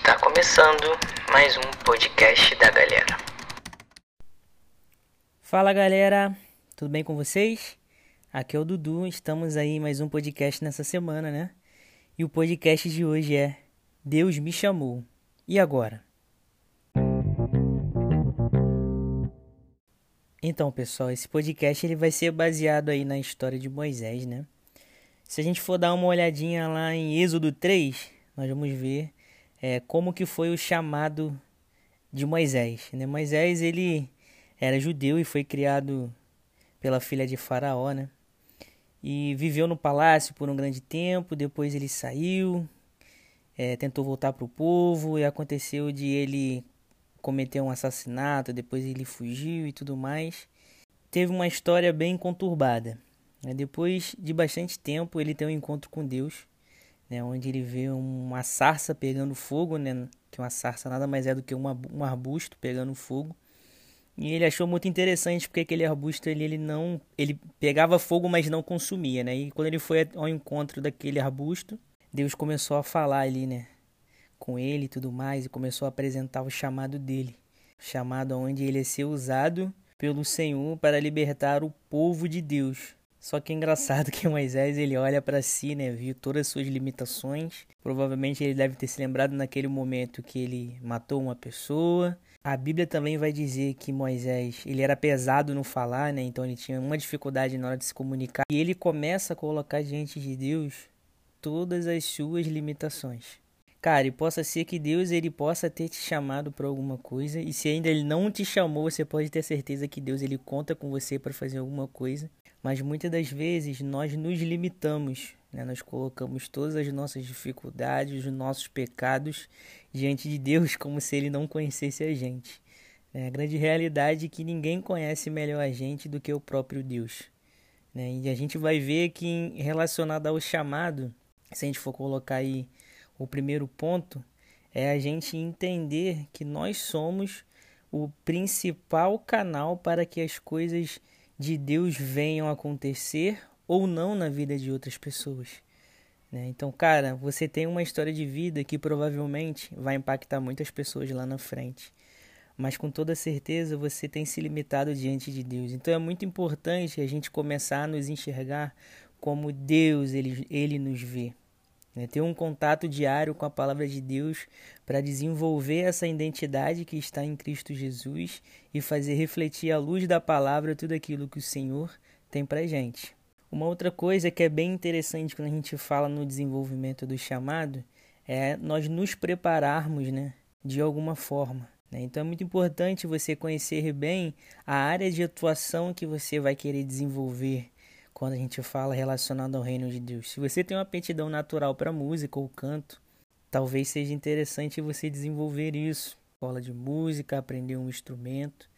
Está começando mais um podcast da galera. Fala galera, tudo bem com vocês? Aqui é o Dudu, estamos aí mais um podcast nessa semana, né? E o podcast de hoje é Deus me chamou. E agora? Então, pessoal, esse podcast ele vai ser baseado aí na história de Moisés, né? Se a gente for dar uma olhadinha lá em Êxodo 3, nós vamos ver é, como que foi o chamado de Moisés. Né? Moisés ele era judeu e foi criado pela filha de Faraó, né? E viveu no palácio por um grande tempo. Depois ele saiu, é, tentou voltar para o povo e aconteceu de ele cometeu um assassinato, depois ele fugiu e tudo mais. Teve uma história bem conturbada. Né? Depois de bastante tempo, ele tem um encontro com Deus, né? onde ele vê uma sarça pegando fogo, né? que uma sarça nada mais é do que uma, um arbusto pegando fogo. E ele achou muito interessante porque aquele arbusto ele, ele não ele pegava fogo, mas não consumia, né? E quando ele foi ao encontro daquele arbusto, Deus começou a falar ali, né? com ele e tudo mais, e começou a apresentar o chamado dele, chamado onde ele ia ser usado pelo Senhor para libertar o povo de Deus. Só que é engraçado que Moisés ele olha para si, né, viu todas as suas limitações. Provavelmente ele deve ter se lembrado naquele momento que ele matou uma pessoa. A Bíblia também vai dizer que Moisés ele era pesado no falar, né, então ele tinha uma dificuldade na hora de se comunicar. E ele começa a colocar diante de Deus todas as suas limitações. Cara, e possa ser que Deus ele possa ter te chamado para alguma coisa e se ainda ele não te chamou, você pode ter certeza que Deus ele conta com você para fazer alguma coisa. Mas muitas das vezes nós nos limitamos, né? nós colocamos todas as nossas dificuldades, os nossos pecados diante de Deus como se ele não conhecesse a gente. É a grande realidade é que ninguém conhece melhor a gente do que o próprio Deus. Né? E a gente vai ver que relacionado ao chamado, se a gente for colocar aí o primeiro ponto é a gente entender que nós somos o principal canal para que as coisas de Deus venham acontecer ou não na vida de outras pessoas. Né? Então, cara, você tem uma história de vida que provavelmente vai impactar muitas pessoas lá na frente. Mas com toda certeza você tem se limitado diante de Deus. Então é muito importante a gente começar a nos enxergar como Deus ele, ele nos vê. Né? Ter um contato diário com a palavra de Deus para desenvolver essa identidade que está em Cristo Jesus e fazer refletir à luz da palavra tudo aquilo que o Senhor tem para gente. Uma outra coisa que é bem interessante quando a gente fala no desenvolvimento do chamado é nós nos prepararmos né, de alguma forma. Né? Então é muito importante você conhecer bem a área de atuação que você vai querer desenvolver quando a gente fala relacionado ao reino de Deus. Se você tem uma aptidão natural para música ou canto, talvez seja interessante você desenvolver isso. Escola de música, aprender um instrumento.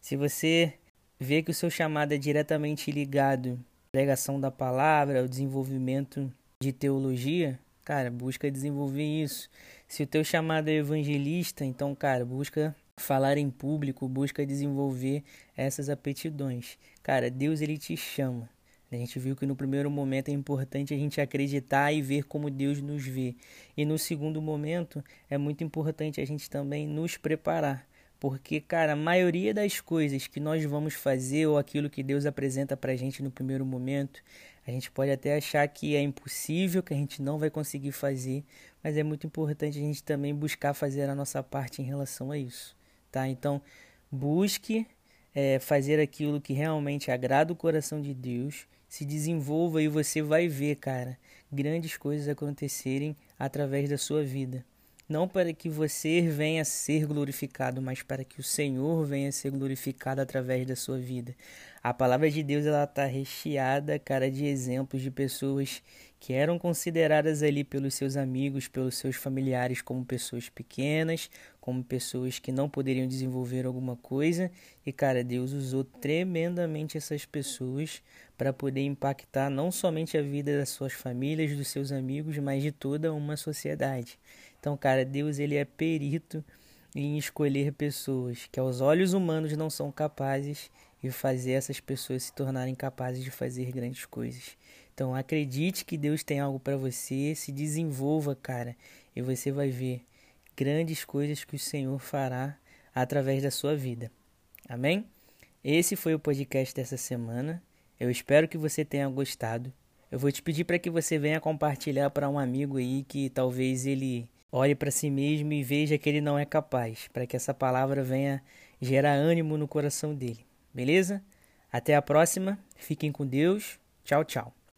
Se você vê que o seu chamado é diretamente ligado à pregação da palavra, ao desenvolvimento de teologia, cara, busca desenvolver isso. Se o teu chamado é evangelista, então, cara, busca falar em público, busca desenvolver essas aptidões. Cara, Deus ele te chama. A gente viu que no primeiro momento é importante a gente acreditar e ver como Deus nos vê. E no segundo momento é muito importante a gente também nos preparar. Porque, cara, a maioria das coisas que nós vamos fazer ou aquilo que Deus apresenta pra gente no primeiro momento, a gente pode até achar que é impossível, que a gente não vai conseguir fazer, mas é muito importante a gente também buscar fazer a nossa parte em relação a isso, tá? Então, busque é, fazer aquilo que realmente agrada o coração de Deus se desenvolva e você vai ver, cara, grandes coisas acontecerem através da sua vida. Não para que você venha a ser glorificado, mas para que o Senhor venha a ser glorificado através da sua vida. A palavra de Deus ela está recheada, cara, de exemplos de pessoas que eram consideradas ali pelos seus amigos, pelos seus familiares como pessoas pequenas, como pessoas que não poderiam desenvolver alguma coisa. E, cara, Deus usou tremendamente essas pessoas para poder impactar não somente a vida das suas famílias, dos seus amigos, mas de toda uma sociedade. Então, cara, Deus ele é perito em escolher pessoas que aos olhos humanos não são capazes e fazer essas pessoas se tornarem capazes de fazer grandes coisas. Então, acredite que Deus tem algo para você, se desenvolva, cara, e você vai ver grandes coisas que o Senhor fará através da sua vida. Amém? Esse foi o podcast dessa semana. Eu espero que você tenha gostado. Eu vou te pedir para que você venha compartilhar para um amigo aí que talvez ele olhe para si mesmo e veja que ele não é capaz, para que essa palavra venha gerar ânimo no coração dele. Beleza? Até a próxima. Fiquem com Deus. Tchau, tchau.